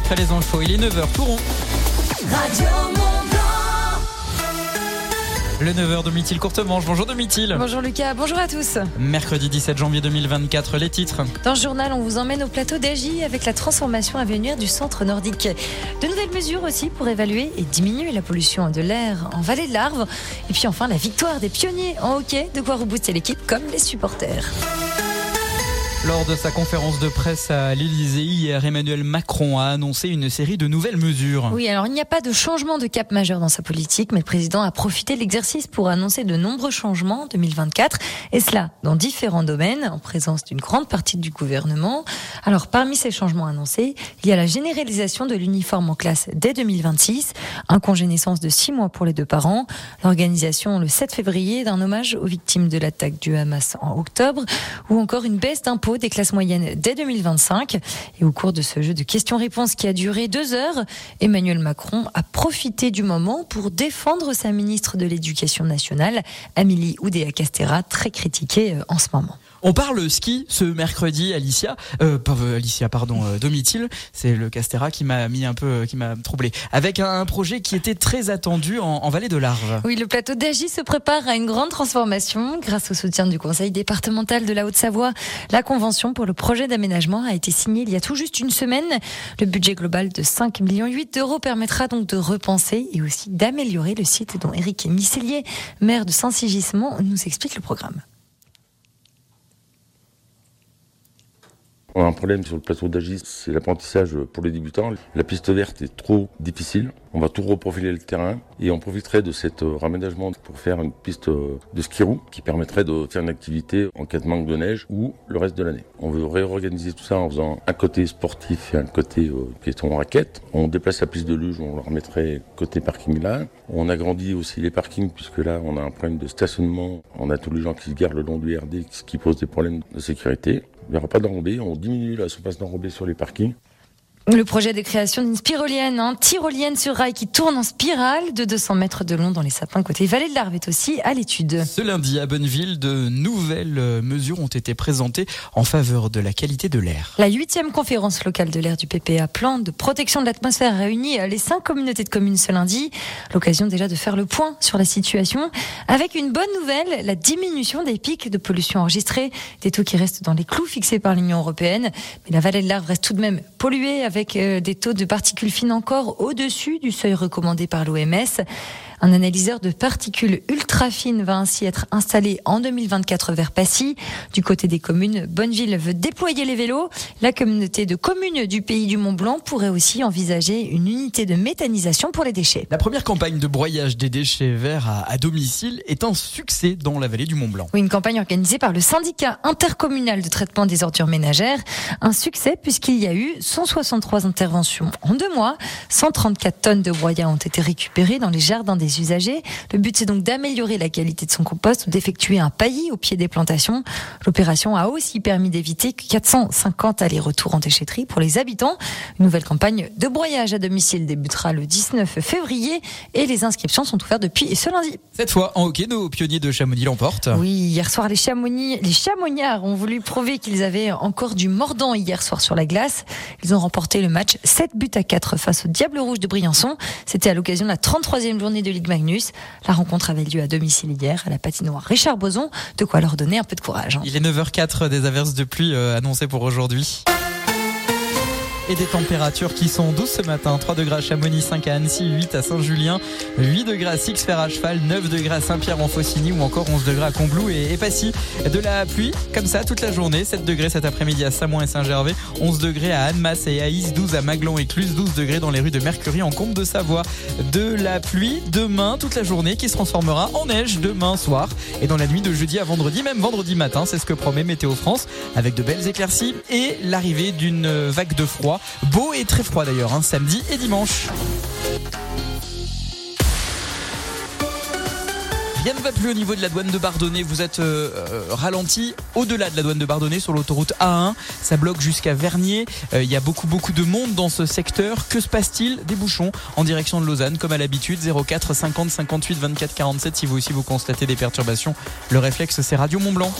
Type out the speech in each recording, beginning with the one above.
Après les infos. Il est 9h, tout rond. Radio Mont Le 9h Domitil Courtemanche. Bonjour Domitil. Bonjour Lucas, bonjour à tous. Mercredi 17 janvier 2024, les titres. Dans ce journal, on vous emmène au plateau d'Agy avec la transformation à venir du centre nordique. De nouvelles mesures aussi pour évaluer et diminuer la pollution de l'air en vallée de l'Arve. Et puis enfin, la victoire des pionniers en hockey, de quoi rebooster l'équipe comme les supporters. Lors de sa conférence de presse à l'Élysée hier, Emmanuel Macron a annoncé une série de nouvelles mesures. Oui, alors il n'y a pas de changement de cap majeur dans sa politique, mais le président a profité de l'exercice pour annoncer de nombreux changements en 2024, et cela dans différents domaines, en présence d'une grande partie du gouvernement. Alors parmi ces changements annoncés, il y a la généralisation de l'uniforme en classe dès 2026, un congé naissance de six mois pour les deux parents, l'organisation le 7 février d'un hommage aux victimes de l'attaque du Hamas en octobre, ou encore une baisse d'impôts des classes moyennes dès 2025. Et au cours de ce jeu de questions-réponses qui a duré deux heures, Emmanuel Macron a profité du moment pour défendre sa ministre de l'Éducation nationale, Amélie Oudéa-Castera, très critiquée euh, en ce moment. On parle ski ce mercredi, Alicia. Euh, euh, Alicia, pardon, euh, Domitil. C'est le Castera qui m'a mis un peu, euh, qui m'a troublé. Avec un, projet qui était très attendu en, vallée de l'Arve. Oui, le plateau d'Agy se prépare à une grande transformation. Grâce au soutien du Conseil départemental de la Haute-Savoie, la convention pour le projet d'aménagement a été signée il y a tout juste une semaine. Le budget global de 5 millions 8 d'euros permettra donc de repenser et aussi d'améliorer le site dont Éric Misselier, maire de Saint-Sigismond, nous explique le programme. On a un problème sur le plateau d'Agis, c'est l'apprentissage pour les débutants. La piste verte est trop difficile. On va tout reprofiler le terrain et on profiterait de cet euh, raménagement pour faire une piste euh, de ski roue qui permettrait de faire une activité en cas de manque de neige ou le reste de l'année. On veut réorganiser tout ça en faisant un côté sportif et un côté euh, piéton raquette. On déplace la piste de luge, on le remettrait côté parking là. On agrandit aussi les parkings puisque là on a un problème de stationnement. On a tous les gens qui se garent le long du RD ce qui pose des problèmes de sécurité. Il n'y aura pas d'enrobé, on diminue la surface d'enrobé sur les parkings. Le projet de création d'une spirolienne, hein, tyrolienne sur rail qui tourne en spirale de 200 mètres de long dans les sapins côté vallée de l'Arve est aussi à l'étude. Ce lundi à Bonneville, de nouvelles euh, mesures ont été présentées en faveur de la qualité de l'air. La huitième conférence locale de l'air du PPA, plan de protection de l'atmosphère, réunit les cinq communautés de communes ce lundi. L'occasion déjà de faire le point sur la situation. Avec une bonne nouvelle, la diminution des pics de pollution enregistrés, des taux qui restent dans les clous fixés par l'Union européenne. Mais la vallée de l'Arve reste tout de même polluée avec euh, des taux de particules fines encore au-dessus du seuil recommandé par l'OMS. Un analyseur de particules ultra fines va ainsi être installé en 2024 vers Passy. Du côté des communes, Bonneville veut déployer les vélos. La communauté de communes du pays du Mont Blanc pourrait aussi envisager une unité de méthanisation pour les déchets. La première campagne de broyage des déchets verts à, à domicile est un succès dans la vallée du Mont Blanc. Oui, une campagne organisée par le syndicat intercommunal de traitement des ordures ménagères. Un succès puisqu'il y a eu 163 interventions en deux mois. 134 tonnes de broyats ont été récupérées dans les jardins des usagers. Le but, c'est donc d'améliorer la qualité de son compost ou d'effectuer un paillis au pied des plantations. L'opération a aussi permis d'éviter 450 allers-retours en déchetterie pour les habitants. Une nouvelle campagne de broyage à domicile débutera le 19 février et les inscriptions sont ouvertes depuis ce lundi. Cette fois, en hockey, nos pionniers de Chamonix l'emportent. Oui, hier soir, les, Chamonix, les Chamonniards ont voulu prouver qu'ils avaient encore du mordant hier soir sur la glace. Ils ont remporté le match 7 buts à 4 face au Diable Rouge de Briançon. C'était à l'occasion de la 33e journée de Magnus. La rencontre avait lieu à domicile hier à la patinoire Richard Boson, de quoi leur donner un peu de courage. hein. Il est 9h04 des averses de pluie euh, annoncées pour aujourd'hui. Et des températures qui sont douces ce matin. 3 degrés à Chamonix, 5 à Annecy, 8 à Saint-Julien, 8 degrés à Six-Fer à Cheval, 9 degrés à Saint-Pierre-en-Faucigny ou encore 11 degrés à Combloux et, et Passy. De la pluie, comme ça, toute la journée. 7 degrés cet après-midi à Samoin et Saint-Gervais, 11 degrés à Annemasse et Aïs, 12 à Maglon et Cluse, 12 degrés dans les rues de Mercury en Combe de Savoie. De la pluie demain, toute la journée qui se transformera en neige demain soir et dans la nuit de jeudi à vendredi, même vendredi matin. C'est ce que promet Météo France avec de belles éclaircies et l'arrivée d'une vague de froid. Beau et très froid d'ailleurs, hein, samedi et dimanche. Rien ne va plus au niveau de la douane de Bardonnay. Vous êtes euh, euh, ralenti au-delà de la douane de Bardonnay sur l'autoroute A1. Ça bloque jusqu'à Vernier. Euh, Il y a beaucoup beaucoup de monde dans ce secteur. Que se passe-t-il? Des bouchons en direction de Lausanne, comme à l'habitude. 04 50 58 24 47. Si vous aussi vous constatez des perturbations, le réflexe c'est Radio Mont Blanc.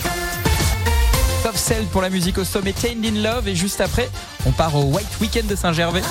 Soft Cell pour la musique au sommet Tained in Love et juste après On part au White Weekend de Saint-Gervais.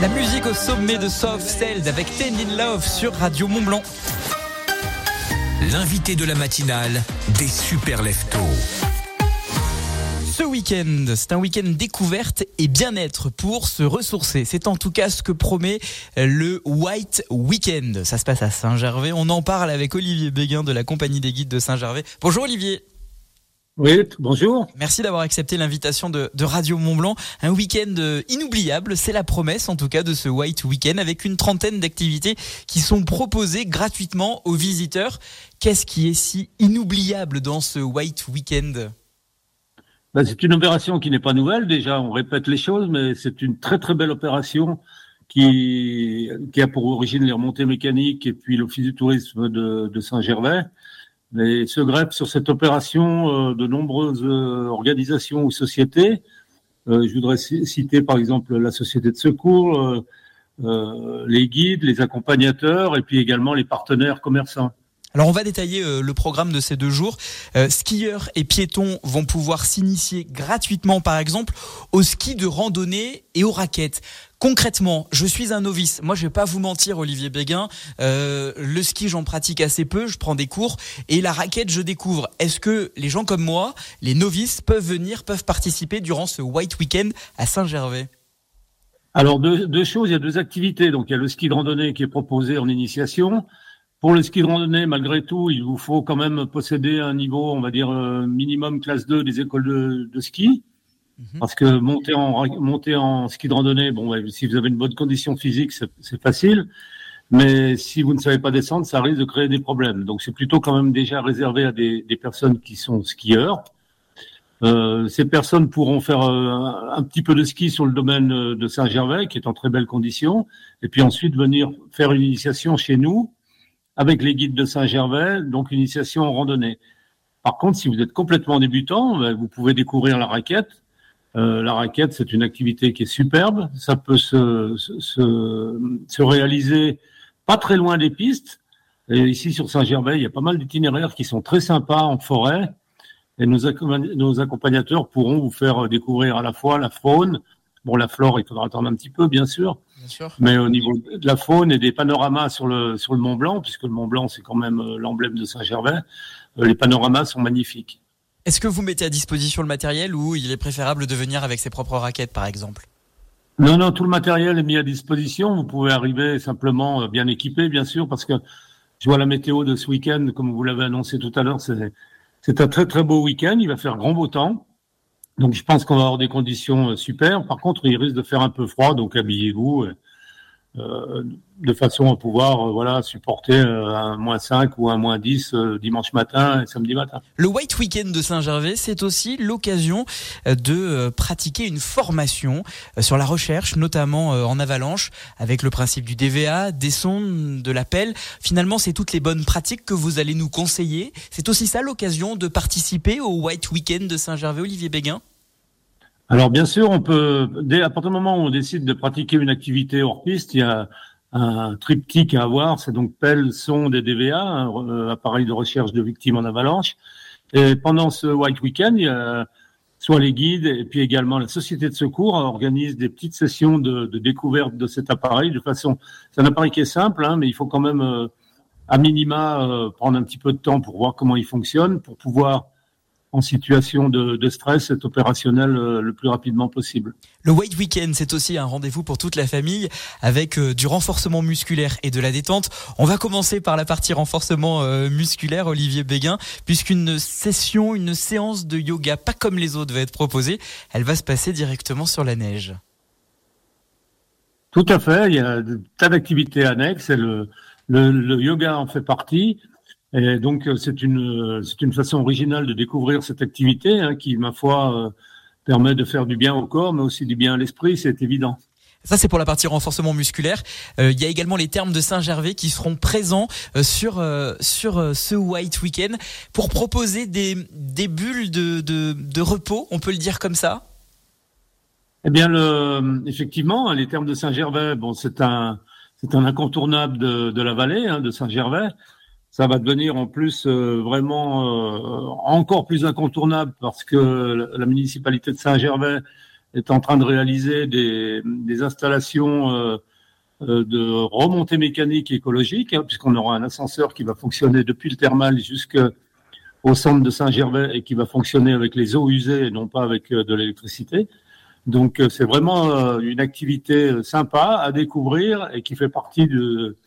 La musique au sommet de Soft Celled avec Tendin Love sur Radio Mont Blanc. L'invité de la matinale des super leftos. Ce week-end, c'est un week-end découverte et bien-être pour se ressourcer. C'est en tout cas ce que promet le White Weekend. Ça se passe à Saint-Gervais. On en parle avec Olivier Béguin de la compagnie des guides de Saint-Gervais. Bonjour Olivier. Oui, bonjour. Merci d'avoir accepté l'invitation de, de Radio Mont Blanc. Un week-end euh, inoubliable, c'est la promesse en tout cas de ce White Weekend avec une trentaine d'activités qui sont proposées gratuitement aux visiteurs. Qu'est-ce qui est si inoubliable dans ce White Weekend? Ben, c'est une opération qui n'est pas nouvelle. Déjà, on répète les choses, mais c'est une très très belle opération qui, qui a pour origine les remontées mécaniques et puis l'Office du tourisme de, de Saint-Gervais. Et se greffent sur cette opération euh, de nombreuses euh, organisations ou sociétés. Euh, je voudrais ci- citer par exemple la Société de secours, les guides, les accompagnateurs et puis également les partenaires commerçants. Alors on va détailler euh, le programme de ces deux jours. Euh, skieurs et piétons vont pouvoir s'initier gratuitement par exemple au ski de randonnée et aux raquettes. Concrètement, je suis un novice. Moi, je vais pas vous mentir, Olivier Béguin. Euh, le ski, j'en pratique assez peu. Je prends des cours et la raquette, je découvre. Est-ce que les gens comme moi, les novices, peuvent venir, peuvent participer durant ce White Weekend à Saint-Gervais? Alors deux, deux choses, il y a deux activités. Donc il y a le ski de randonnée qui est proposé en initiation. Pour le ski de randonnée, malgré tout, il vous faut quand même posséder un niveau, on va dire euh, minimum classe 2 des écoles de, de ski. Mhm. Parce que monter en monter en ski de randonnée, bon, ouais, si vous avez une bonne condition physique, c'est facile. Mais si vous ne savez pas descendre, ça risque de créer des problèmes. Donc c'est plutôt quand même déjà réservé à des, des personnes qui sont skieurs. Euh, ces personnes pourront faire euh, un, un petit peu de ski sur le domaine euh, de Saint-Gervais, qui est en très belle condition, et puis ensuite venir faire une initiation chez nous avec les guides de Saint-Gervais, donc initiation en randonnée. Par contre, si vous êtes complètement débutant, ben, vous pouvez découvrir la raquette. Euh, la raquette, c'est une activité qui est superbe. Ça peut se, se, se, se réaliser pas très loin des pistes. Ici sur Saint-Gervais, il y a pas mal d'itinéraires qui sont très sympas en forêt. Et nos accompagnateurs pourront vous faire découvrir à la fois la faune, Bon, la flore, il faudra attendre un petit peu, bien sûr. Bien sûr. Mais au niveau de la faune et des panoramas sur le, sur le Mont Blanc, puisque le Mont Blanc, c'est quand même euh, l'emblème de Saint-Gervais, euh, les panoramas sont magnifiques. Est-ce que vous mettez à disposition le matériel ou il est préférable de venir avec ses propres raquettes, par exemple? Non, non, tout le matériel est mis à disposition. Vous pouvez arriver simplement euh, bien équipé, bien sûr, parce que je vois la météo de ce week-end, comme vous l'avez annoncé tout à l'heure, c'est, c'est un très très beau week-end. Il va faire grand beau temps. Donc je pense qu'on va avoir des conditions euh, super. Par contre, il risque de faire un peu froid, donc habillez-vous euh, de façon à pouvoir euh, voilà supporter euh, un moins 5 ou un moins 10 euh, dimanche matin et samedi matin. Le White Weekend de Saint-Gervais, c'est aussi l'occasion euh, de euh, pratiquer une formation euh, sur la recherche, notamment euh, en avalanche, avec le principe du DVA, des sondes, de l'appel. Finalement, c'est toutes les bonnes pratiques que vous allez nous conseiller. C'est aussi ça l'occasion de participer au White Weekend de Saint-Gervais, Olivier Béguin? Alors bien sûr, on peut dès à partir du moment où on décide de pratiquer une activité hors piste, il y a un triptyque à avoir, c'est donc pelle, sonde et DVA, euh, appareil de recherche de victimes en avalanche. Et pendant ce White Weekend, il y a soit les guides et puis également la société de secours organise des petites sessions de, de découverte de cet appareil de façon. C'est un appareil qui est simple, hein, mais il faut quand même euh, à minima euh, prendre un petit peu de temps pour voir comment il fonctionne, pour pouvoir en situation de, de stress être opérationnel euh, le plus rapidement possible. Le White Weekend, c'est aussi un rendez-vous pour toute la famille avec euh, du renforcement musculaire et de la détente. On va commencer par la partie renforcement euh, musculaire, Olivier Béguin, puisqu'une session, une séance de yoga, pas comme les autres, va être proposée. Elle va se passer directement sur la neige. Tout à fait. Il y a des tas d'activités annexes et le, le, le yoga en fait partie. Et donc euh, c'est une euh, c'est une façon originale de découvrir cette activité hein, qui, ma foi, euh, permet de faire du bien au corps, mais aussi du bien à l'esprit. C'est évident. Ça, c'est pour la partie renforcement musculaire. Euh, Il y a également les termes de Saint-Gervais qui seront présents euh, sur euh, sur ce White Weekend pour proposer des, des bulles de, de, de repos, on peut le dire comme ça? Eh bien, le, effectivement, les termes de Saint-Gervais, bon, c'est un, c'est un incontournable de, de la vallée, hein, de Saint-Gervais. Ça va devenir en plus euh, vraiment euh, encore plus incontournable parce que la, municipalité de Saint-Gervais est en train de réaliser des, des installations euh, euh, de remontée mécanique écologique, hein, puisqu'on aura un ascenseur qui va fonctionner depuis le thermal jusqu'au centre de Saint-Gervais et qui va fonctionner avec les eaux usées et non pas avec euh, de l'électricité. Donc euh, c'est vraiment une activité sympa à découvrir et qui fait partie de,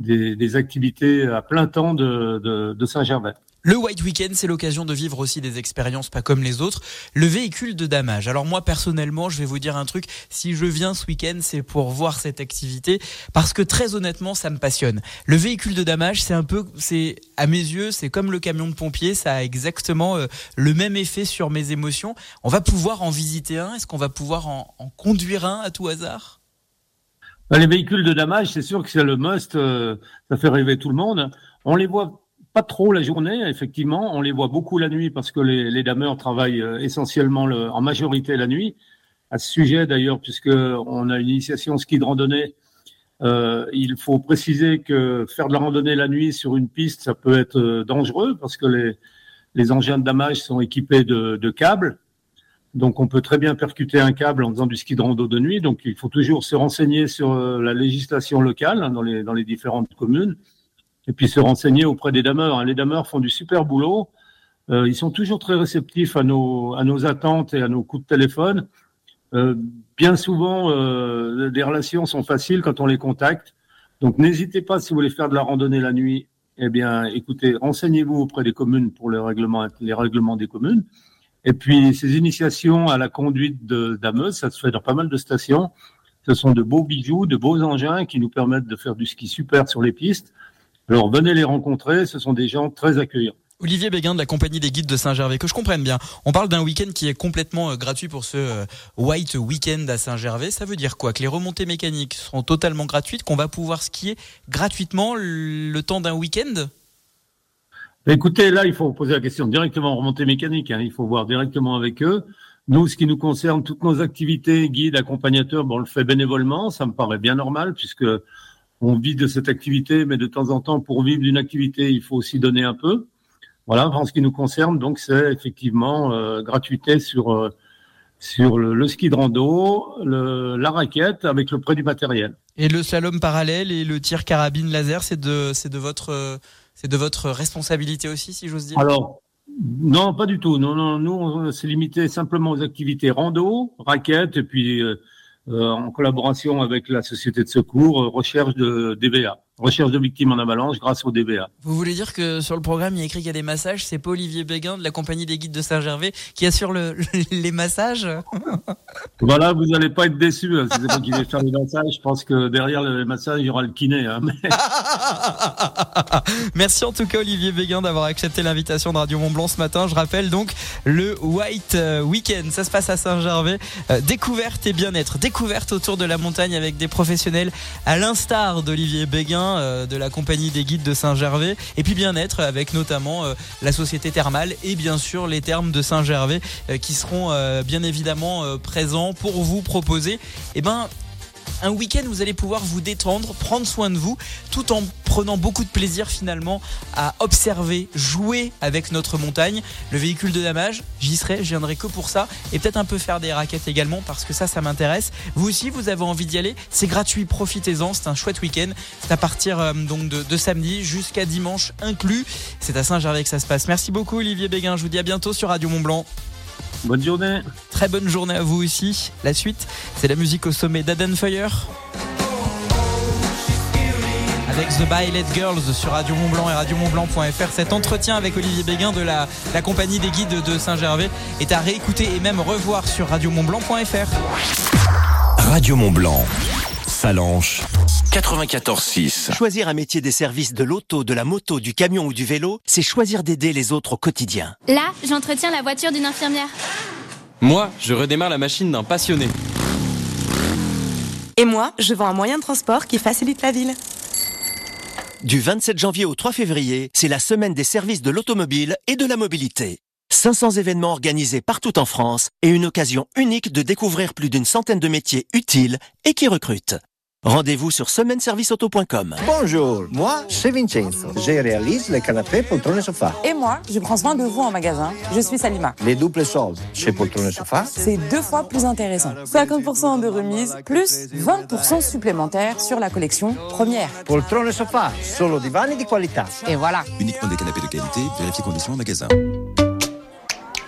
des, des activités à plein temps de, de, de Saint-Gervais. Le White Weekend, c'est l'occasion de vivre aussi des expériences pas comme les autres. Le véhicule de damage. Alors moi, personnellement, je vais vous dire un truc. Si je viens ce week-end, c'est pour voir cette activité parce que très honnêtement, ça me passionne. Le véhicule de damage, c'est un peu, c'est à mes yeux, c'est comme le camion de pompier. Ça a exactement euh, le même effet sur mes émotions. On va pouvoir en visiter un. Est-ce qu'on va pouvoir en, en conduire un à tout hasard? Les véhicules de damage, c'est sûr que c'est le must. euh, ça fait rêver tout le monde. On les voit pas trop la journée, effectivement. On les voit beaucoup la nuit parce que les, les dameurs travaillent euh, essentiellement le, en majorité la nuit. À ce sujet, d'ailleurs, puisque on a une initiation ski de randonnée, euh, il faut préciser que faire de la randonnée la nuit sur une piste, ça peut être dangereux parce que les, engins de damage sont équipés de câbles. Donc, on peut très bien percuter un câble en faisant du ski de rando de nuit. Donc, il faut toujours se renseigner sur euh, la législation locale hein, dans, les, différentes communes et puis se renseigner auprès des dameurs. hein. Les dameurs font du super boulot. Euh, ils sont toujours très réceptifs à nos, attentes et à nos coups de téléphone. Euh, bien souvent, les relations sont faciles quand on les contacte. Donc, n'hésitez pas si vous voulez faire de la randonnée la nuit. Eh bien, écoutez, renseignez-vous auprès des communes pour les règlements des communes. Et puis, ces initiations à la conduite dameuse, ça se fait dans pas mal de stations. Ce sont de beaux bijoux, de beaux engins qui nous permettent de faire du ski super sur les pistes. Alors, venez les rencontrer. Ce sont des gens très accueillants. Olivier Béguin de la compagnie des guides de Saint-Gervais, que je comprenne bien. On parle d'un week-end qui est complètement euh, gratuit pour ce euh, White Weekend à Saint-Gervais. Ça veut dire quoi? Que les remontées mécaniques seront totalement gratuites, qu'on va pouvoir skier gratuitement le temps d'un week-end? Écoutez, là, il faut poser la question directement en remontée mécanique. hein. Il faut voir directement avec eux. Nous, ce qui nous concerne, toutes nos activités, guides, accompagnateurs, bon, on le fait bénévolement. Ça me paraît bien normal puisque on vit de cette activité, mais de temps en temps, pour vivre d'une activité, il faut aussi donner un peu. Voilà, en ce qui nous concerne, donc c'est effectivement euh, gratuité sur euh, sur le, ski de rando, le, la raquette avec le prêt du matériel. Et le slalom parallèle et le tir carabine laser, c'est de, c'est de votre, euh, c'est de votre responsabilité aussi, si j'ose dire. Alors, non, pas du tout. Non, non, nous, on s'est limité simplement aux activités rando, raquette, et puis euh, euh, en collaboration avec la société de secours, euh, recherche de DBA, recherche de victimes en avalanche grâce au DBA. Vous voulez dire que sur le programme, il y a écrit qu'il y a des massages. C'est pas Olivier Béguin de la compagnie des guides de Saint-Gervais qui assure le, les massages Voilà, vous n'allez pas être déçus. hein, si c'est pas qui vais faire les massages. Je pense que derrière le massage, il y aura le kiné. Hein, mais- Merci en tout cas Olivier Béguin d'avoir accepté l'invitation de Radio Mont Blanc ce matin. Je rappelle donc le White euh, Weekend, ça se passe à Saint-Gervais. Euh, découverte et bien-être, découverte autour de la montagne avec des professionnels à l'instar d'Olivier Béguin euh, de la compagnie des guides de Saint-Gervais. Et puis bien-être avec notamment euh, la société thermale et bien sûr les thermes de Saint-Gervais euh, qui seront bien évidemment présents pour vous proposer eh ben, un week-end vous allez pouvoir vous détendre, prendre soin de vous, tout en prenant beaucoup de plaisir finalement à observer, jouer avec notre montagne. Le véhicule de damage, j'y serai, je viendrai que pour ça, et peut-être un peu faire des raquettes également parce que ça, ça m'intéresse. Vous aussi, vous avez envie d'y aller, c'est gratuit, profitez-en, c'est un chouette week-end. C'est à partir euh, donc de, de samedi jusqu'à dimanche inclus. C'est à Saint-Gervais que ça se passe. Merci beaucoup Olivier Béguin, je vous dis à bientôt sur Radio Mont Blanc. Bonne journée. Très bonne journée à vous aussi. La suite, c'est la musique au sommet d'Aden Fire. Avec The Violet Girls sur Radio Mont Blanc et radiomontblanc.fr. Cet entretien avec Olivier Béguin de la, la compagnie des guides de Saint-Gervais est à réécouter et même revoir sur radiomontblanc.fr. Radio Mont Blanc. Salanche. 94.6. Choisir un métier des services de l'auto, de la moto, du camion ou du vélo, c'est choisir d'aider les autres au quotidien. Là, j'entretiens la voiture d'une infirmière. Moi, je redémarre la machine d'un passionné. Et moi, je vends un moyen de transport qui facilite la ville. Du 27 janvier au 3 février, c'est la semaine des services de l'automobile et de la mobilité. 500 événements organisés partout en France et une occasion unique de découvrir plus d'une centaine de métiers utiles et qui recrutent. Rendez-vous sur semaineserviceauto.com. Bonjour, moi c'est Vincenzo. Je réalise les canapés poltrone et sofa. Et moi, je prends soin de vous en magasin. Je suis Salima. Les doubles soldes chez poltrone et sofa. C'est deux fois plus intéressant. 50% de remise, plus 20% supplémentaires sur la collection première. Poltrone et sofa, solo divani di qualità. Et voilà. Uniquement des canapés de qualité, vérifiez conditions en magasin.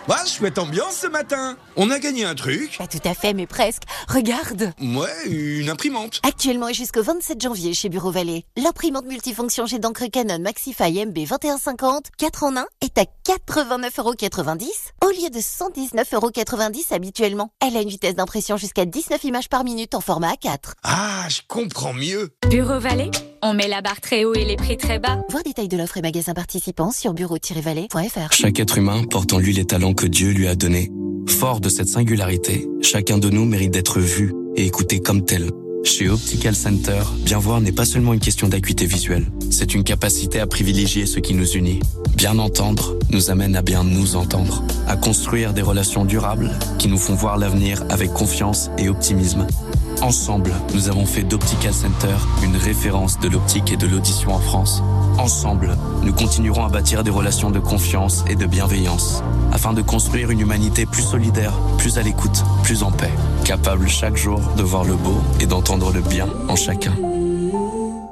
Ouais, chouette ambiance ce matin. On a gagné un truc. Pas tout à fait, mais presque. Regarde. Ouais, une imprimante. Actuellement et jusqu'au 27 janvier chez Bureau Vallée, l'imprimante multifonction jet d'encre Canon Maxify MB 2150, 4 en 1, est à 89,90€ au lieu de 119,90€ habituellement. Elle a une vitesse d'impression jusqu'à 19 images par minute en format A4. Ah, je comprends mieux. Bureau Vallée, on met la barre très haut et les prix très bas. Voir détails de l'offre et magasins participants sur bureau-vallée.fr. Chaque être humain porte en lui les talents que Dieu lui a donnés. Fort de cette singularité, chacun de nous mérite d'être vu et écouté comme tel. Chez Optical Center, bien voir n'est pas seulement une question d'acuité visuelle, c'est une capacité à privilégier ce qui nous unit. Bien entendre nous amène à bien nous entendre, à construire des relations durables qui nous font voir l'avenir avec confiance et optimisme. Ensemble, nous avons fait d'Optical Center une référence de l'optique et de l'audition en France. Ensemble, nous continuerons à bâtir des relations de confiance et de bienveillance, afin de construire une humanité plus solidaire, plus à l'écoute, plus en paix, capable chaque jour de voir le beau et d'entendre le bien en chacun.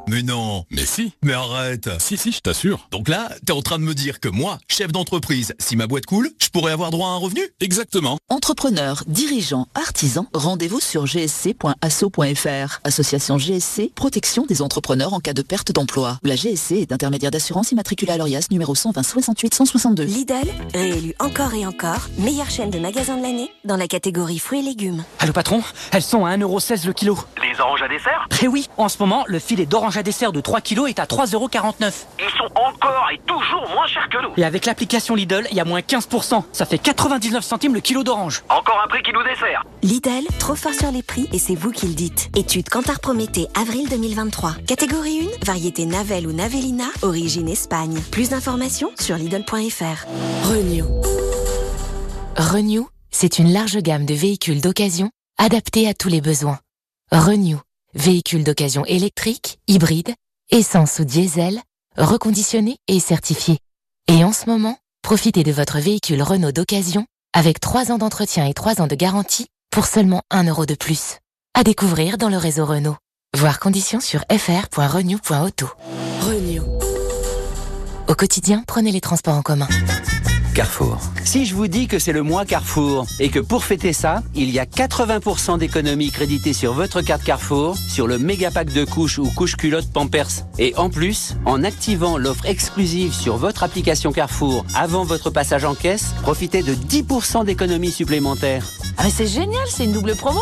Mais non. Mais si. Mais arrête. Si, si, je t'assure. Donc là, t'es en train de me dire que moi, chef d'entreprise, si ma boîte coule, je pourrais avoir droit à un revenu? Exactement. Entrepreneurs, dirigeants, artisans, rendez-vous sur gsc.asso.fr. Association GSC, protection des entrepreneurs en cas de perte d'emploi. La GSC est intermédiaire d'assurance immatriculée à l'ORIAS numéro 120 68 162. Lidl, réélu encore et encore, meilleure chaîne de magasins de l'année dans la catégorie fruits et légumes. Allô patron, elles sont à 1,16€ le kilo. Les oranges à dessert? Eh oui, en ce moment, le filet d'orange à dessert de 3 kilos est à 3,49€. Ils sont encore et toujours moins chers que nous. Et avec l'application Lidl, il y a moins 15%. Ça fait 99 centimes le kilo d'orange. Encore un prix qui nous dessert. Lidl, trop fort sur les prix et c'est vous qui le dites. Étude Cantar Prométhée, avril 2023. Catégorie 1, variété Navel ou Navelina, origine Espagne. Plus d'informations sur Lidl.fr. Renew. Renew, c'est une large gamme de véhicules d'occasion adaptés à tous les besoins. Renew, véhicules d'occasion électriques, hybrides, essence ou diesel, reconditionnés et certifiés. Et en ce moment, profitez de votre véhicule Renault d'occasion avec 3 ans d'entretien et 3 ans de garantie pour seulement 1 euro de plus. À découvrir dans le réseau Renault. Voir conditions sur fr.renew.auto. Renew. Au quotidien, prenez les transports en commun. Carrefour. Si je vous dis que c'est le mois Carrefour et que pour fêter ça, il y a 80% d'économies créditées sur votre carte Carrefour sur le méga pack de couches ou couches culottes Pampers. Et en plus, en activant l'offre exclusive sur votre application Carrefour avant votre passage en caisse, profitez de 10% d'économies supplémentaires. Ah mais c'est génial, c'est une double promo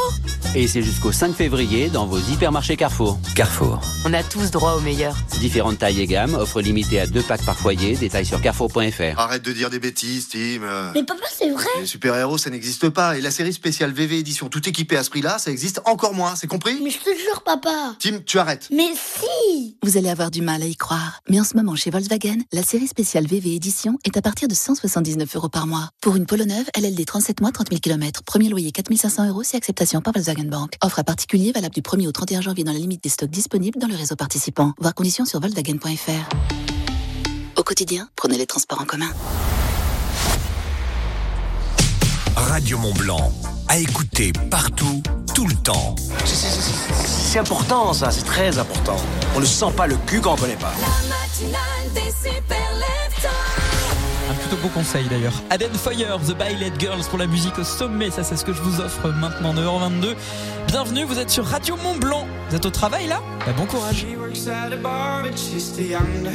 Et c'est jusqu'au 5 février dans vos hypermarchés Carrefour. Carrefour. On a tous droit au meilleur. Différentes tailles et gammes, offre limitée à deux packs par foyer, détails sur carrefour.fr. Arrête de dire des bêtises, Tim. Mais papa, c'est vrai Les super-héros, ça n'existe pas. Et la série spéciale VV édition tout équipée à ce prix-là, ça existe encore moins, c'est compris? Mais je te jure, papa Tim, tu arrêtes. Mais si Vous allez avoir du mal à y croire. Mais en ce moment, chez Volkswagen, la série spéciale VV Édition est à partir de 179 euros par mois. Pour une Polo neuve, LLD 37 mois, 30 000 km. Premier loyer 4500 euros, si acceptation par Volkswagen Bank. Offre à particulier valable du 1er au 31 janvier dans la limite des stocks disponibles dans le réseau participant. Voir conditions sur Volkswagen.fr. Au quotidien, prenez les transports en commun. Radio Mont Blanc. À écouter partout, tout le temps. C'est important ça, c'est très important. On ne sent pas le cul quand on connaît pas. matinale des super plutôt beau conseil d'ailleurs. Aden Fire, The Bailet Girls pour la musique au sommet. Ça, c'est ce que je vous offre maintenant, 9h22. Bienvenue, vous êtes sur Radio Mont Blanc. Vous êtes au travail là? Bah, Bon courage. She works at a bar, but she's too young to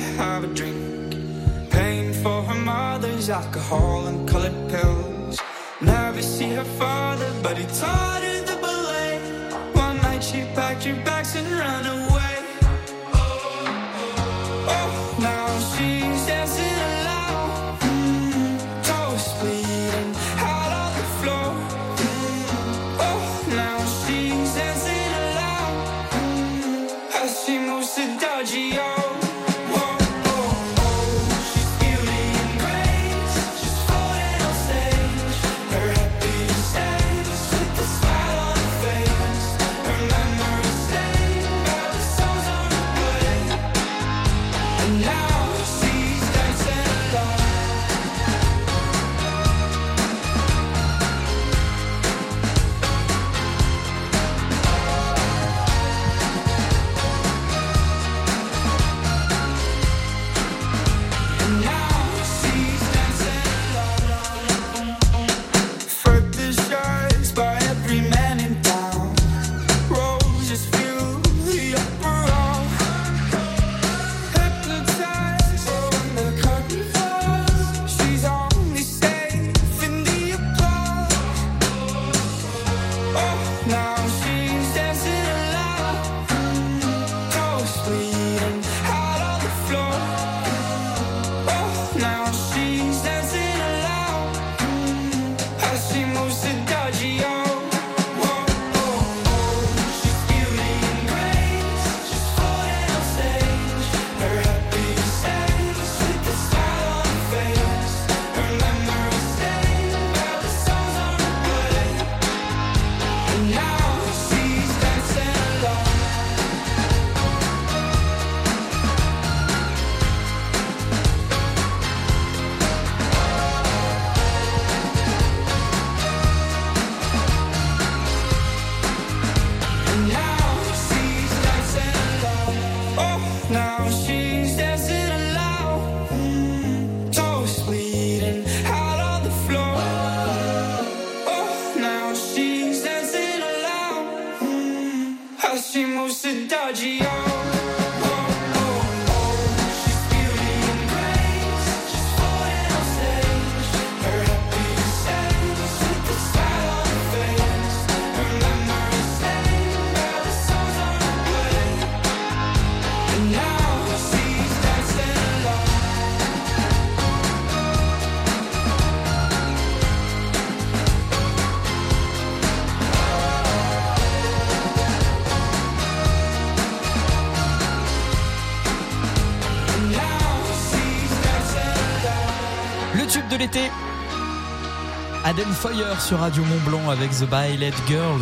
Aden Fire sur Radio Mont Blanc avec The Bailet Girls.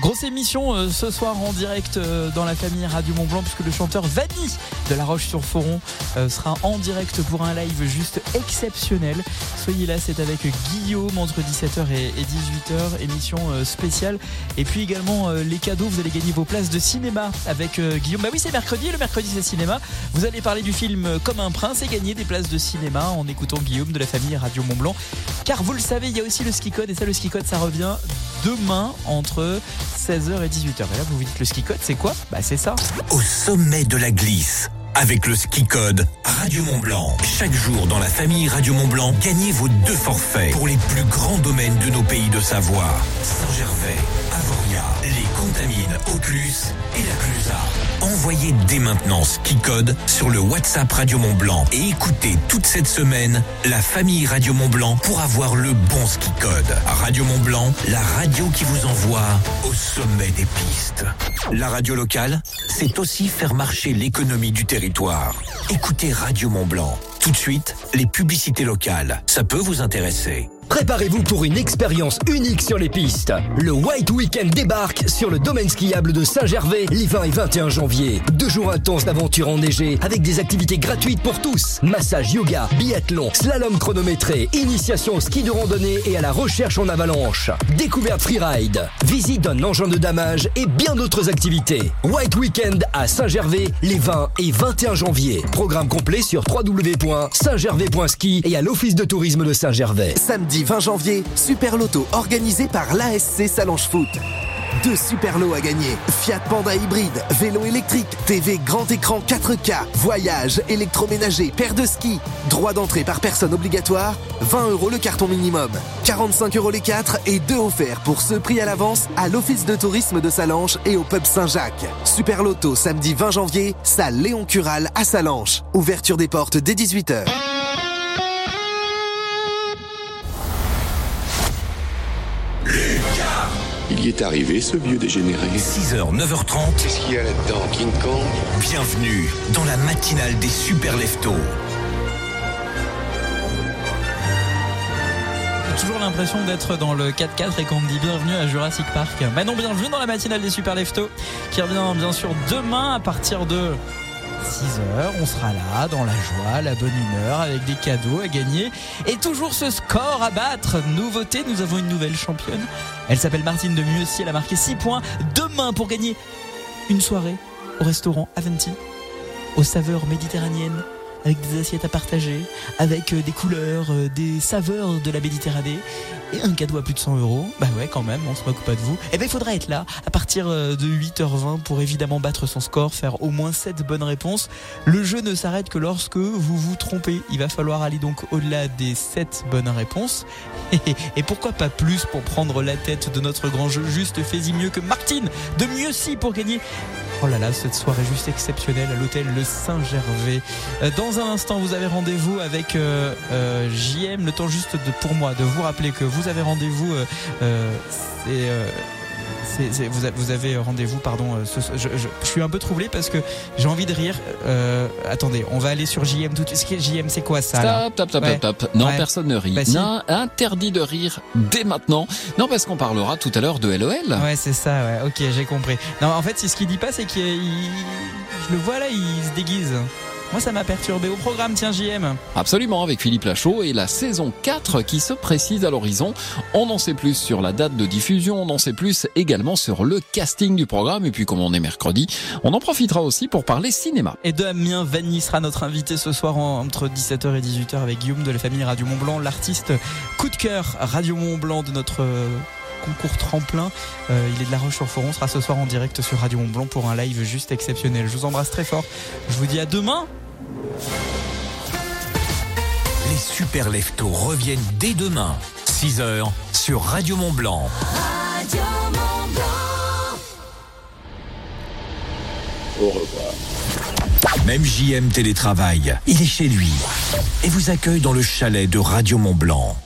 Grosse émission euh, ce soir en direct euh, dans la famille Radio Mont Blanc puisque le chanteur Vanny de La Roche-sur-Foron sera en direct pour un live juste exceptionnel. Soyez là, c'est avec Guillaume entre 17h et et 18h, émission euh, spéciale. Et puis également euh, les cadeaux, vous allez gagner vos places de cinéma avec euh, Guillaume. Bah oui, c'est mercredi, le mercredi c'est cinéma. Vous allez parler du film euh, Comme un prince et gagner des places de cinéma en écoutant Guillaume de la famille Radio Mont Blanc. Car vous le savez, il y a aussi le ski code et ça, le ski code, ça revient demain entre 16h et 18h. Et là, vous vous dites le ski code, c'est quoi? Bah c'est ça. Au sommet de la glisse. Avec le ski code Radio Mont Blanc. Chaque jour dans la famille Radio Mont Blanc, gagnez vos deux forfaits pour les plus grands domaines de nos pays de Savoie. Saint-Gervais, Avoria, les Contamines, Oculus et la Clusa. Envoyez dès maintenant ski code sur le WhatsApp Radio Mont Blanc et écoutez toute cette semaine la famille Radio Mont Blanc pour avoir le bon ski code. Radio Mont Blanc, la radio qui vous envoie au sommet des pistes. La radio locale, c'est aussi faire marcher l'économie du territoire. Écoutez Radio Mont Blanc. Tout de suite, les publicités locales. Ça peut vous intéresser. Préparez-vous pour une expérience unique sur les pistes. Le White Weekend débarque sur le domaine skiable de Saint-Gervais les 20 et 21 janvier. Deux jours intenses d'aventure enneigée avec des activités gratuites pour tous. Massage yoga, biathlon, slalom chronométré, initiation au ski de randonnée et à la recherche en avalanche. Découverte freeride, visite d'un engin de damage et bien d'autres activités. White Weekend à Saint-Gervais les 20 et 21 janvier. Programme complet sur www.saintgervais.ski et à l'Office de tourisme de Saint-Gervais. Samedi 20 janvier, Super Loto organisé par l'ASC Salange Foot. Deux super lots à gagner. Fiat Panda hybride, vélo électrique, TV grand écran 4K, voyage, électroménager, paire de ski. Droit d'entrée par personne obligatoire, 20 euros le carton minimum. 45 euros les 4 et 2 offerts pour ce prix à l'avance à l'Office de tourisme de Salange et au pub Saint-Jacques. Super Loto samedi 20 janvier, salle Léon Cural à Salange. Ouverture des portes dès 18h. Il y est arrivé, ce vieux dégénéré. 6h, 9h30. Qu'est-ce qu'il y a là-dedans, King Kong? Bienvenue dans la matinale des super leftos. J'ai toujours l'impression d'être dans le 4x4 et qu'on me dit bienvenue à Jurassic Park. Bah non, bienvenue dans la matinale des Super Leftos qui revient bien sûr demain à partir de 6h. On sera là dans la joie, la bonne humeur avec des cadeaux à gagner et toujours ce score à battre. Nouveauté, nous avons une nouvelle championne. Elle s'appelle Martine de Mieuxy. Elle a marqué 6 points demain pour gagner une soirée au restaurant Aventi aux saveurs méditerranéennes avec des assiettes à partager, avec euh, des couleurs, euh, des saveurs de la Méditerranée et un cadeau à plus de 100 euros. Bah ouais, quand même, on se moque pas de vous. Et ben il faudra être là à partir euh, de 8h20 pour évidemment battre son score, faire au moins 7 bonnes réponses. Le jeu ne s'arrête que lorsque vous vous trompez. Il va falloir aller donc au-delà des 7 bonnes réponses. Et, pourquoi pas plus pour prendre la tête de notre grand jeu Juste fais-y mieux que Martine de mieux si pour gagner Oh là là, cette soirée juste exceptionnelle à l'hôtel Le Saint-Gervais. Euh, Dans un instant, vous avez rendez-vous avec euh, JM. Le temps juste pour moi de vous rappeler que vous avez rendez-vous. euh, euh, euh, vous, a- vous avez rendez-vous, pardon. euh, ce- je, je- je suis un peu troublé parce que j'ai envie de rire. Euh, attendez, on va aller sur JM tout de suite. JM, c'est quoi ça là? Stop, stop, stop, Ouais. stop. Non, Ouais. personne ne rit. Bah, si. Non, interdit de rire dès maintenant. Non, parce qu'on parlera tout à l'heure de LOL. Ouais, c'est ça, ouais. Ok, j'ai compris. Non, en fait, ce qu'il dit pas, c'est qu'il. il- Je le vois là, il se déguise. Moi, ça m'a perturbé. Au programme, tiens, JM. Absolument, avec Philippe Lachaud et la saison 4 qui se précise à l'horizon. On en sait plus sur la date de diffusion, on en sait plus également sur le casting du programme. Et puis, comme on est mercredi, on en profitera aussi pour parler cinéma. Et Damien Vanny sera notre invité ce soir en- entre 17h et 18h avec Guillaume de la famille Radio Mont Blanc, l'artiste coup de cœur Radio Mont Blanc de notre concours tremplin. Euh, il est de La Roche-sur-Foron, sera ce soir en direct sur Radio Mont Blanc pour un live juste exceptionnel. Je vous embrasse très fort. Je vous dis à demain. Les super leftos reviennent dès demain, 6h, sur Radio Mont Blanc. Radio Mont Blanc. Au revoir. Même JM télétravail, il est chez lui et vous accueille dans le chalet de Radio Mont Blanc.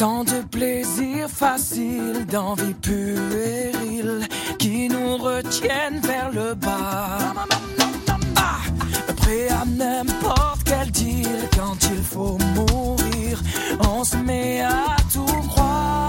Tant de plaisirs faciles, d'envie puérile qui nous retiennent vers le bas. Prêt à n'importe quel deal quand il faut mourir. On se met à tout croire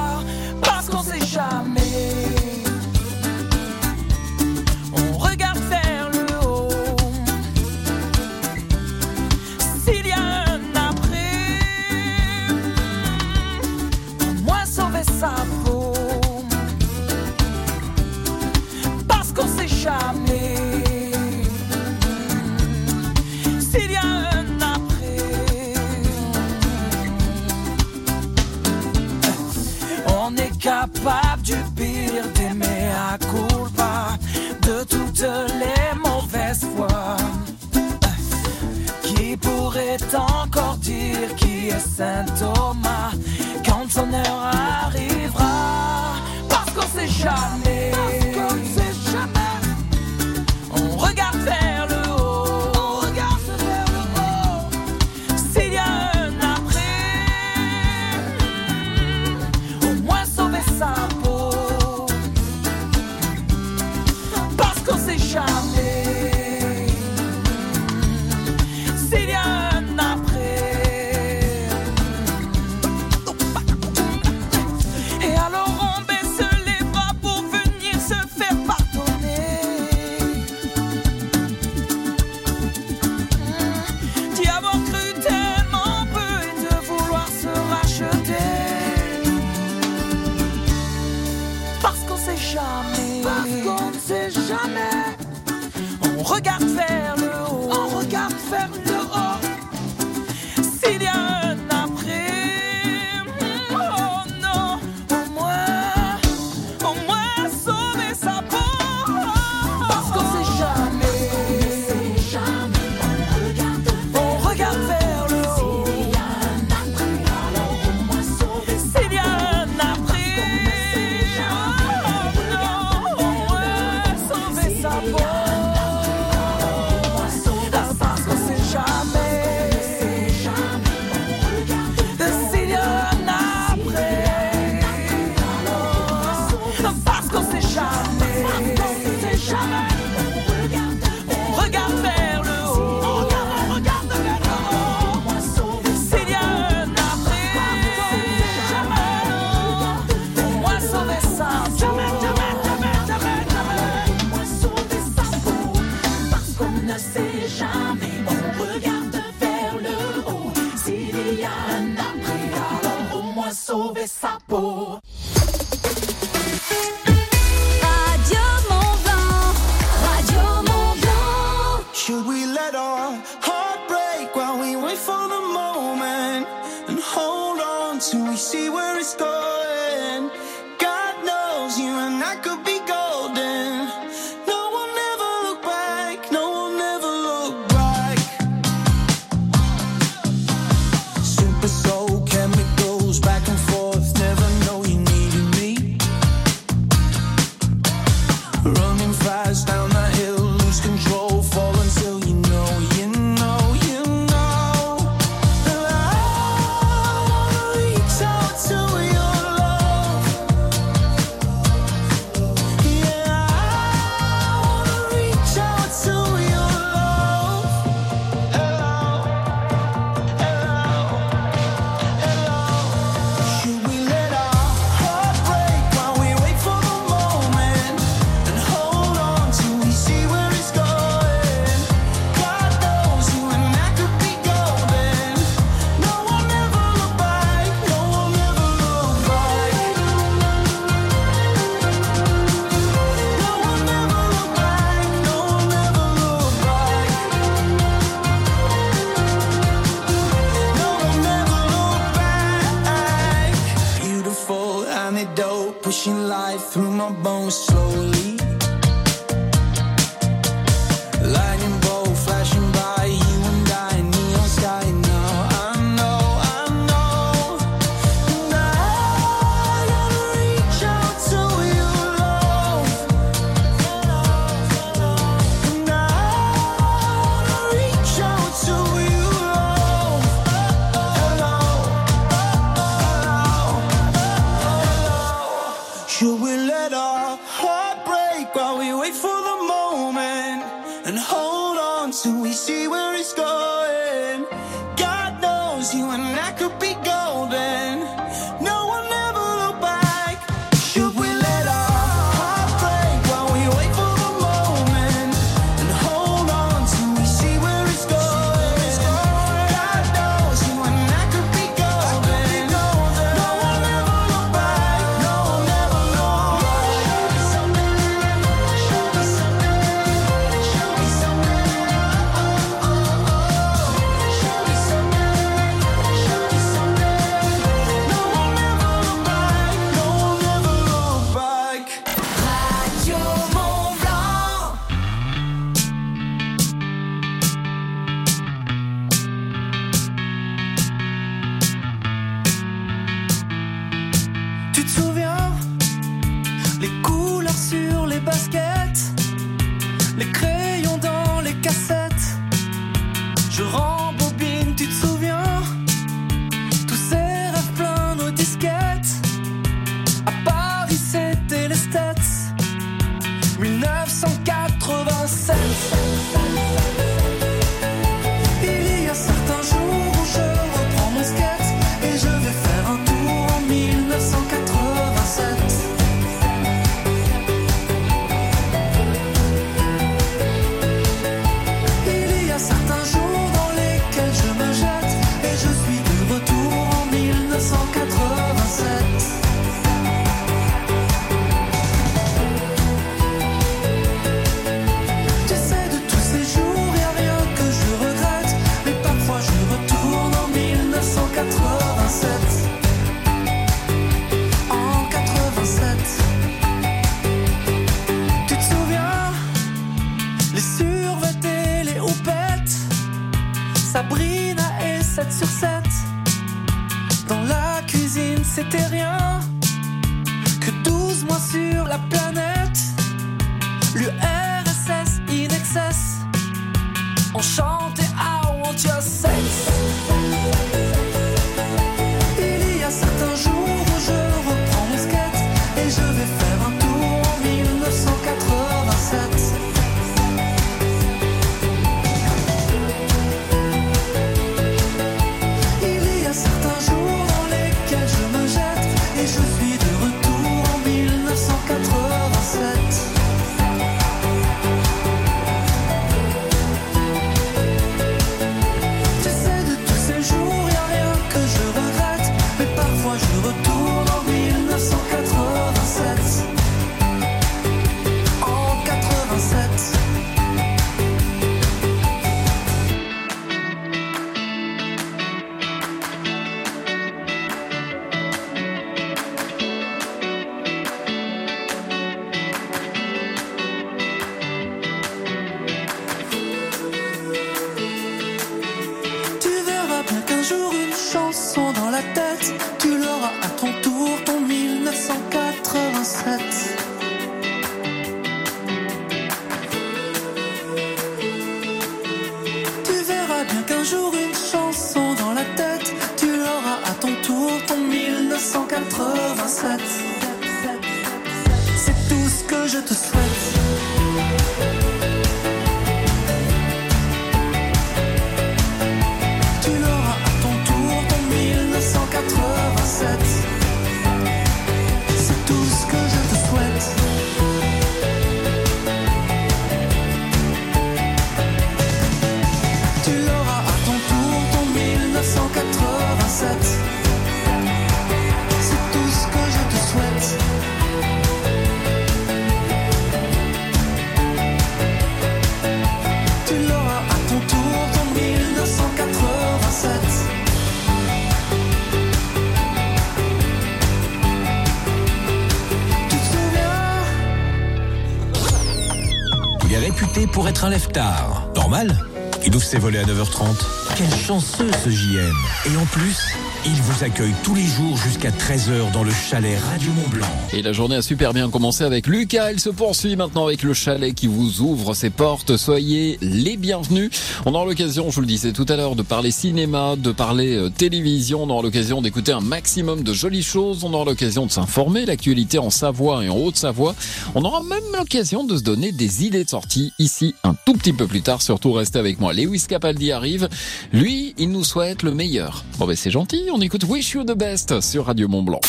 Il ouvre ses volets à 9h30. Quel chanceux ce JM Et en plus, il vous accueille tous les jours jusqu'à 13h dans le chalet Radio Mont Blanc. Et la journée a super bien commencé avec Lucas. Elle se poursuit maintenant avec le chalet qui vous ouvre ses portes. Soyez les bienvenus. On aura l'occasion, je vous le disais tout à l'heure, de parler cinéma, de parler euh, télévision. On aura l'occasion d'écouter un maximum de jolies choses. On aura l'occasion de s'informer, l'actualité en Savoie et en Haute-Savoie. On aura même l'occasion de se donner des idées de sortie ici un tout petit peu plus tard. Surtout, restez avec moi. Lewis Capaldi arrive. Lui, il nous souhaite le meilleur. Bon, ben, c'est gentil. On écoute Wish You the Best sur Radio Mont Blanc.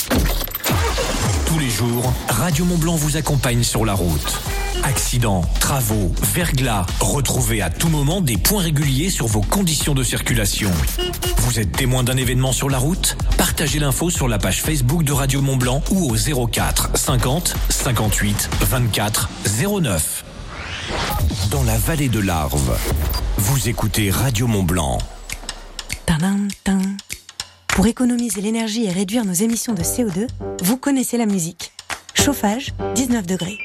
Tous les jours, Radio Mont Blanc vous accompagne sur la route. Accidents, travaux, verglas, retrouvez à tout moment des points réguliers sur vos conditions de circulation. Vous êtes témoin d'un événement sur la route? Partagez l'info sur la page Facebook de Radio Mont Blanc ou au 04 50 58 24 09. Dans la vallée de l'Arve, vous écoutez Radio Mont Blanc. Tadam. Pour économiser l'énergie et réduire nos émissions de CO2, vous connaissez la musique. Chauffage, 19 degrés.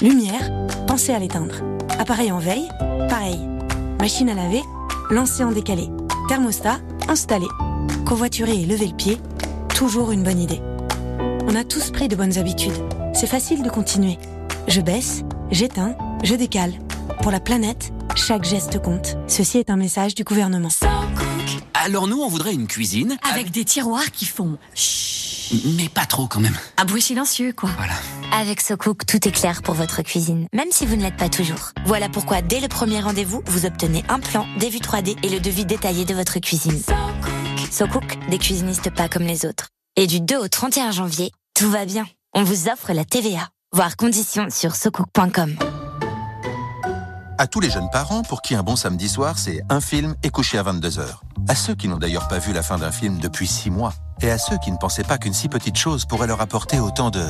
Lumière, pensez à l'éteindre. Appareil en veille, pareil. Machine à laver, lancez en décalé. Thermostat, installé. Covoiturer et lever le pied, toujours une bonne idée. On a tous pris de bonnes habitudes. C'est facile de continuer. Je baisse, j'éteins, je décale. Pour la planète, chaque geste compte. Ceci est un message du gouvernement. Alors nous, on voudrait une cuisine. Avec des tiroirs qui font Mais pas trop quand même. un bruit silencieux, quoi. Avec SoCook, tout est clair pour votre cuisine, même si vous ne l'êtes pas toujours. Voilà pourquoi, dès le premier rendez-vous, vous obtenez un plan, des vues 3D et le devis détaillé de votre cuisine. SoCook, des cuisinistes pas comme les autres. Et du 2 au 31 janvier, tout va bien. On vous offre la TVA. Voir conditions sur socook.com. À tous les jeunes parents pour qui un bon samedi soir, c'est un film et coucher à 22h. À ceux qui n'ont d'ailleurs pas vu la fin d'un film depuis six mois. Et à ceux qui ne pensaient pas qu'une si petite chose pourrait leur apporter autant de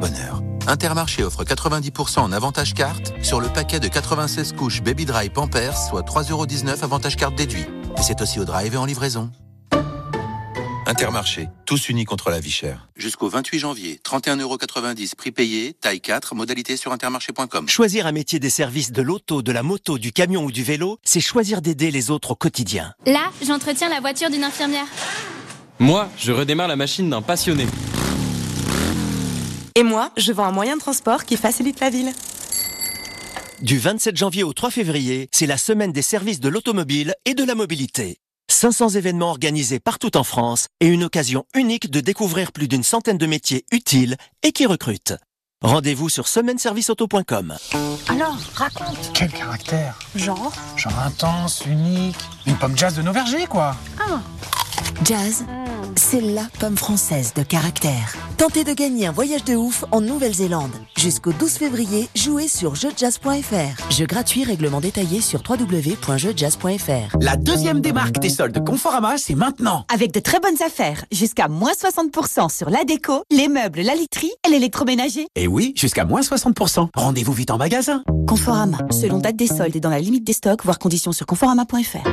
bonheur. Intermarché offre 90% en avantage carte sur le paquet de 96 couches Baby Dry Pampers, soit 3,19€ avantage carte déduit. Et c'est aussi au drive et en livraison. Intermarché, tous unis contre la vie chère. Jusqu'au 28 janvier, 31,90€ prix payé, taille 4, modalité sur intermarché.com. Choisir un métier des services de l'auto, de la moto, du camion ou du vélo, c'est choisir d'aider les autres au quotidien. Là, j'entretiens la voiture d'une infirmière. Moi, je redémarre la machine d'un passionné. Et moi, je vends un moyen de transport qui facilite la ville. Du 27 janvier au 3 février, c'est la semaine des services de l'automobile et de la mobilité. 500 événements organisés partout en France et une occasion unique de découvrir plus d'une centaine de métiers utiles et qui recrutent. Rendez-vous sur semaineserviceauto.com. Alors, raconte. Quel caractère? Genre? Genre intense, unique, une pomme jazz de nos vergers, quoi. Ah. Jazz, c'est la pomme française de caractère. Tentez de gagner un voyage de ouf en Nouvelle-Zélande. Jusqu'au 12 février, jouez sur jeujazz.fr. Jeu gratuit, règlement détaillé sur www.jeujazz.fr. La deuxième démarque des soldes Conforama, c'est maintenant. Avec de très bonnes affaires, jusqu'à moins 60% sur la déco, les meubles, la literie et l'électroménager. Et oui, jusqu'à moins 60%. Rendez-vous vite en magasin. Conforama, selon date des soldes et dans la limite des stocks, voire conditions sur conforama.fr.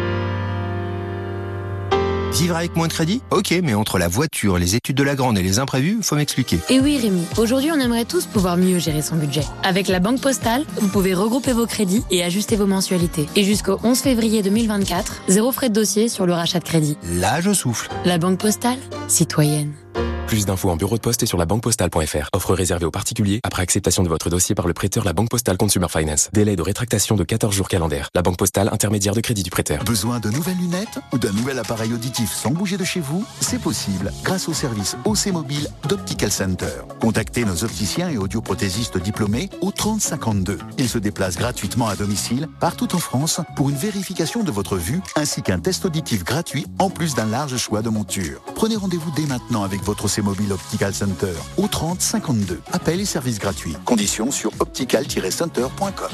Vivre avec moins de crédit Ok, mais entre la voiture, les études de la grande et les imprévus, faut m'expliquer. Et oui Rémi, aujourd'hui on aimerait tous pouvoir mieux gérer son budget. Avec la Banque Postale, vous pouvez regrouper vos crédits et ajuster vos mensualités. Et jusqu'au 11 février 2024, zéro frais de dossier sur le rachat de crédit. Là, je souffle. La Banque Postale, citoyenne. Plus d'infos en bureau de poste et sur la banquepostale.fr. Offre réservée aux particuliers après acceptation de votre dossier par le prêteur La Banque Postale Consumer Finance. Délai de rétractation de 14 jours calendaires. La Banque Postale, intermédiaire de crédit du prêteur. Besoin de nouvelles lunettes ou d'un nouvel appareil auditif sans bouger de chez vous? C'est possible grâce au service OC Mobile d'Optical Center. Contactez nos opticiens et audioprothésistes diplômés au 3052. Ils se déplacent gratuitement à domicile partout en France pour une vérification de votre vue ainsi qu'un test auditif gratuit en plus d'un large choix de montures. Prenez rendez-vous dès maintenant avec votre Mobile Optical Center au 30 52. Appel et service gratuits. Conditions sur optical-center.com.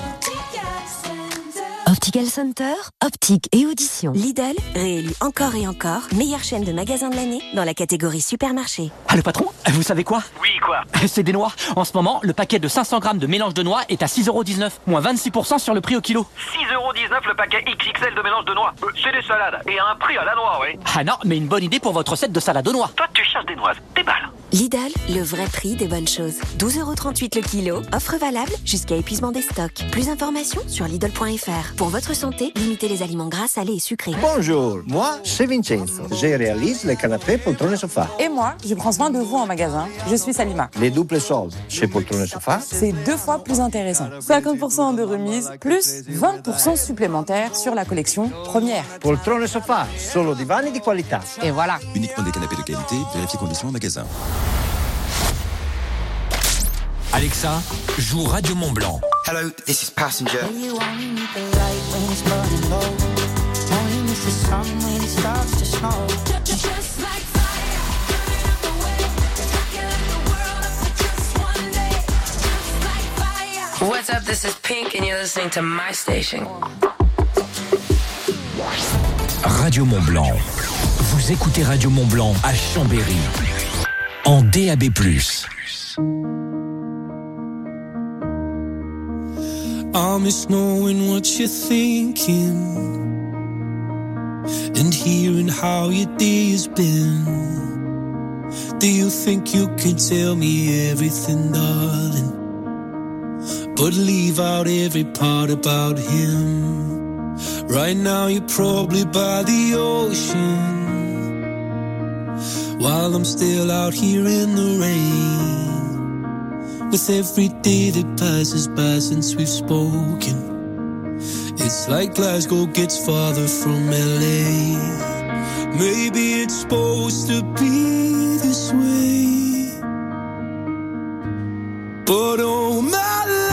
Optical Center, optique et audition. Lidl, réélu encore et encore, meilleure chaîne de magasins de l'année dans la catégorie supermarché. Ah, le patron, vous savez quoi? Oui, quoi? C'est des noix. En ce moment, le paquet de 500 grammes de mélange de noix est à 6,19€, moins 26% sur le prix au kilo. 6,19€ le paquet XXL de mélange de noix. Euh, c'est des salades. Et à un prix à la noix, oui. Ah non, mais une bonne idée pour votre recette de salade aux noix. Toi, tu cherches des noises. Déballe. Lidl, le vrai prix des bonnes choses. 12,38€ le kilo, offre valable jusqu'à épuisement des stocks. Plus d'informations sur Lidl.fr. Pour votre santé, limitez les aliments gras, salés et sucrés. Bonjour, moi c'est Vincenzo. Je réalise les canapés, poltrons et sofas. Et moi, je prends soin de vous en magasin. Je suis Salima. Les doubles soldes chez poltrons et sofas. C'est deux fois plus intéressant. 50% de remise, plus 20% supplémentaires sur la collection première. Poltrons et sofas, solo divani di qualità. Et voilà. Uniquement des canapés de qualité, vérifiez conditions en magasin. Alexa, joue Radio Mont Blanc. Hello, this is Passenger. What's up, this is Pink and you're listening to my station. Radio Mont Blanc. Vous écoutez Radio Mont Blanc à Chambéry. En DAB+. I miss knowing what you're thinking and hearing how your day has been. Do you think you can tell me everything, darling? But leave out every part about him. Right now, you're probably by the ocean while I'm still out here in the rain. With every day that passes by since we've spoken, it's like Glasgow gets farther from LA. Maybe it's supposed to be this way, but oh my love,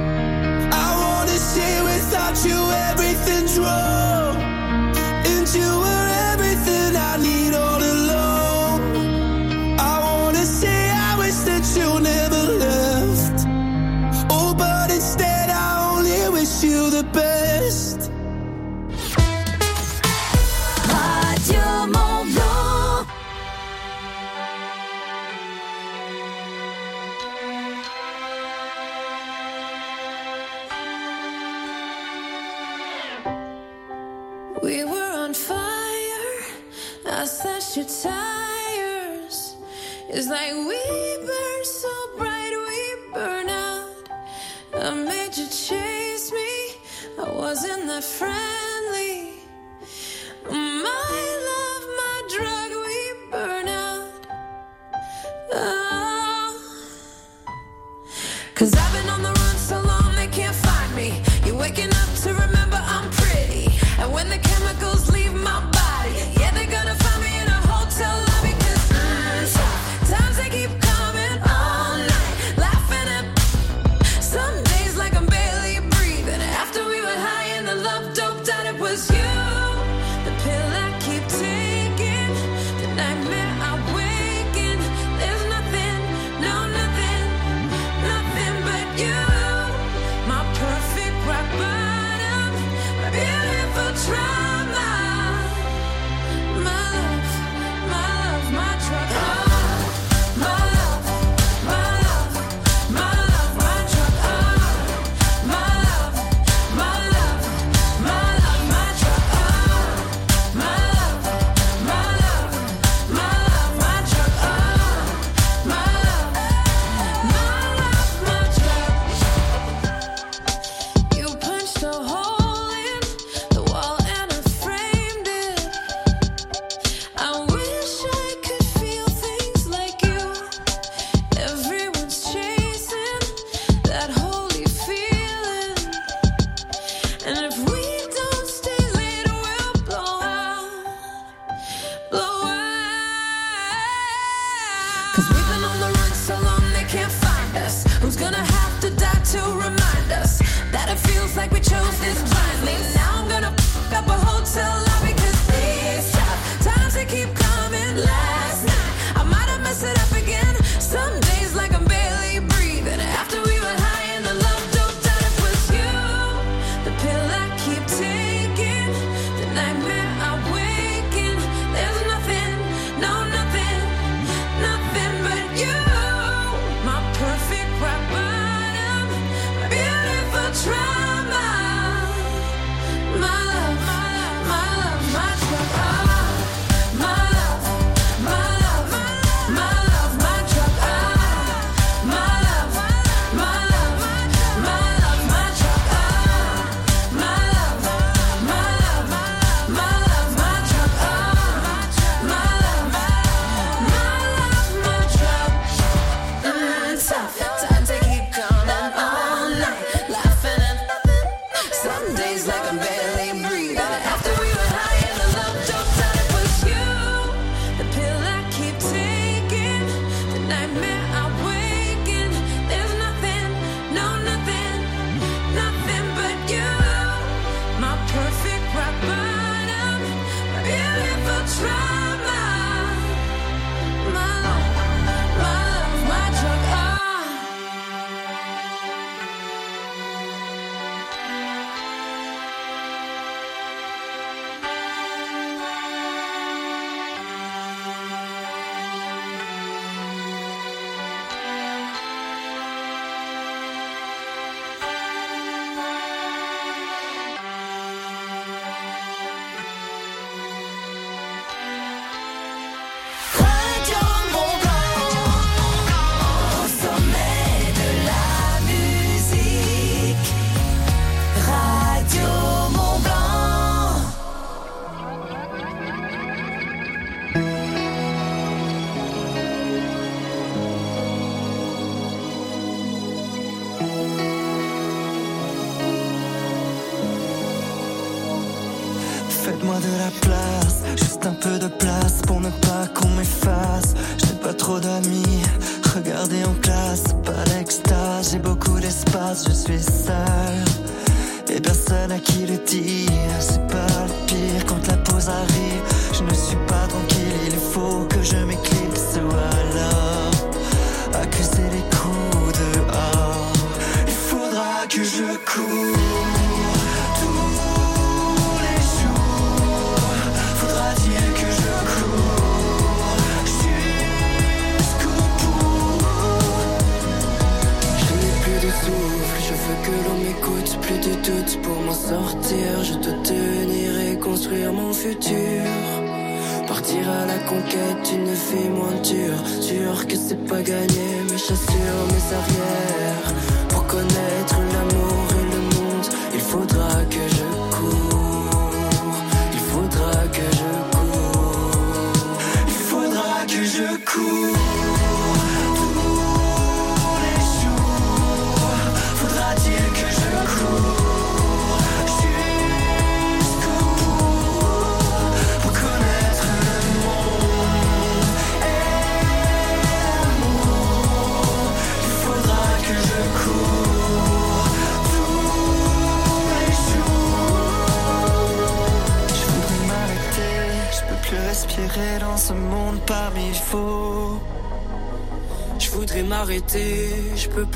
friend.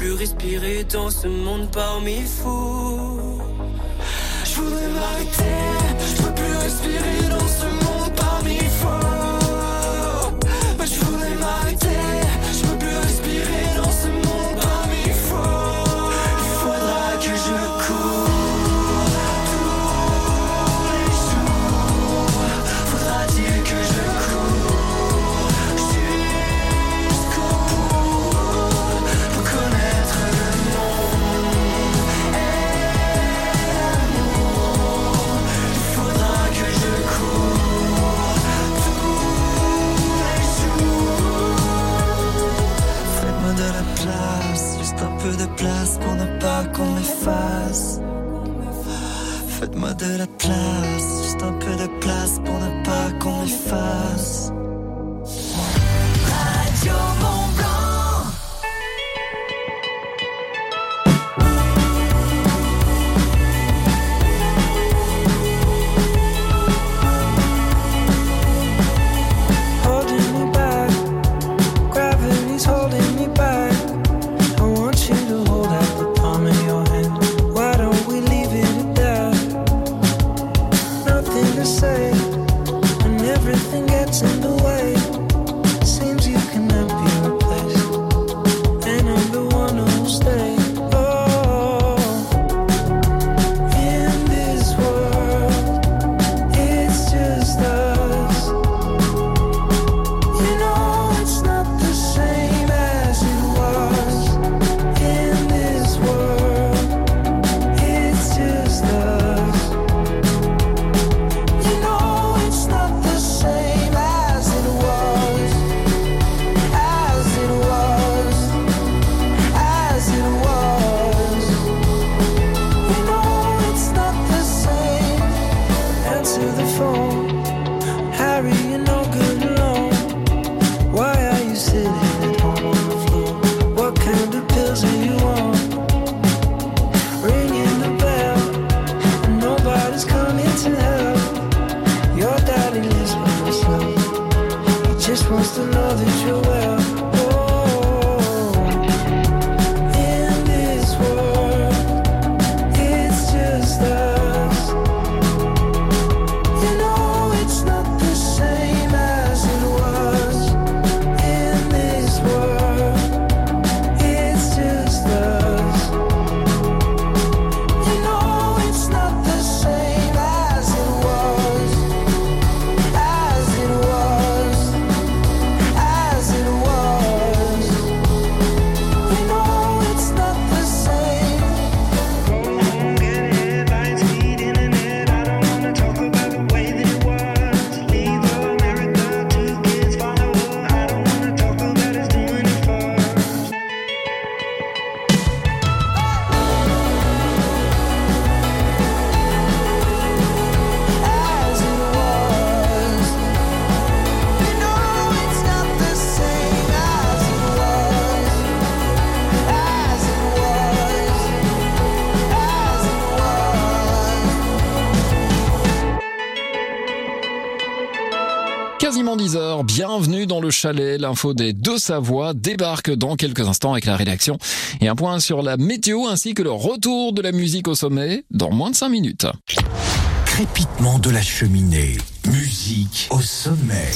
Plus respirer dans ce monde parmi fous. Bienvenue dans le chalet. L'info des deux Savoie débarque dans quelques instants avec la rédaction et un point sur la météo ainsi que le retour de la musique au sommet dans moins de 5 minutes. Crépitement de la cheminée. Musique au sommet.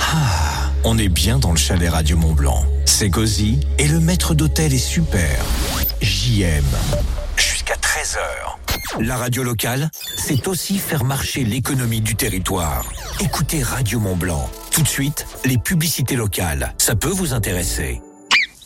Ah, on est bien dans le chalet Radio Mont Blanc. C'est cosy et le maître d'hôtel est super. JM. Jusqu'à 13h. La radio locale, c'est aussi faire marcher l'économie du territoire. Écoutez Radio Mont Blanc. Tout de suite, les publicités locales. Ça peut vous intéresser.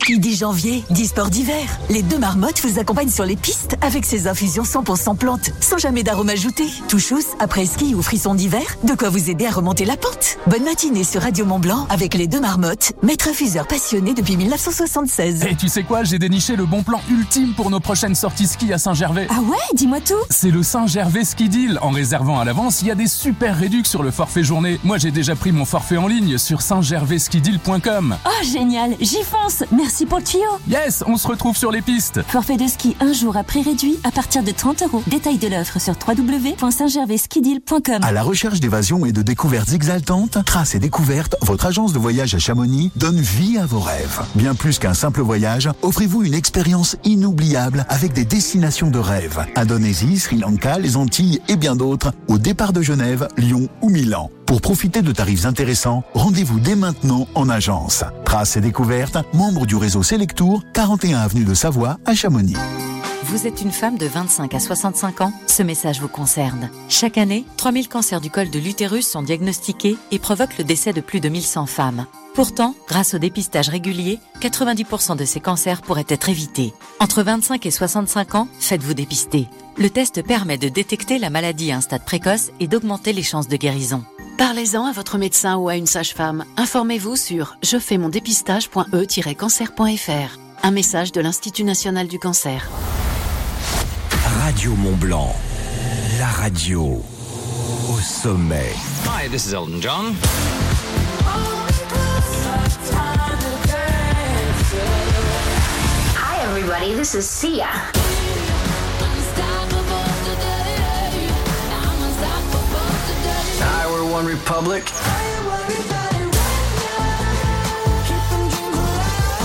Qui dit janvier, dit sport d'hiver. Les deux marmottes vous accompagnent sur les pistes avec ces infusions 100% plantes, sans jamais d'arôme ajouté. Touchous, après ski ou frisson d'hiver, de quoi vous aider à remonter la pente. Bonne matinée sur Radio Mont Blanc avec les deux marmottes, maître infuseur passionné depuis 1976. Et tu sais quoi, j'ai déniché le bon plan ultime pour nos prochaines sorties ski à Saint-Gervais. Ah ouais, dis-moi tout. C'est le Saint-Gervais Ski Deal. En réservant à l'avance, il y a des super réducs sur le forfait journée. Moi, j'ai déjà pris mon forfait en ligne sur saintgervaiskideal.com. Oh génial, j'y fonce. Merci pour le tuyau. Yes, on se retrouve sur les pistes. Forfait de ski un jour à prix réduit à partir de 30 euros. Détail de l'offre sur www.saintgervaiskideal.com. À la recherche d'évasion et de découvertes exaltantes, Trace et Découvertes, votre agence de voyage à Chamonix, donne vie à vos rêves. Bien plus qu'un simple voyage, offrez-vous une expérience inoubliable avec des destinations de rêve. Indonésie, Sri Lanka, les Antilles et bien d'autres, au départ de Genève, Lyon ou Milan. Pour profiter de tarifs intéressants, rendez-vous dès maintenant en agence. Trace et Découvertes, membre du réseau Selectour, 41 avenue de Savoie à Chamonix. Vous êtes une femme de 25 à 65 ans? Ce message vous concerne. Chaque année, 3000 cancers du col de l'utérus sont diagnostiqués et provoquent le décès de plus de 1100 femmes. Pourtant, grâce au dépistage régulier, 90% de ces cancers pourraient être évités. Entre 25 et 65 ans, faites-vous dépister. Le test permet de détecter la maladie à un stade précoce et d'augmenter les chances de guérison. Parlez-en à votre médecin ou à une sage-femme. Informez-vous sur je fais mon dépistage.e-cancer.fr. Un message de l'Institut national du cancer. Radio Mont Blanc. La radio au sommet. Hi, this is Elton John. Hi, everybody. This is Sia. Number One Republic.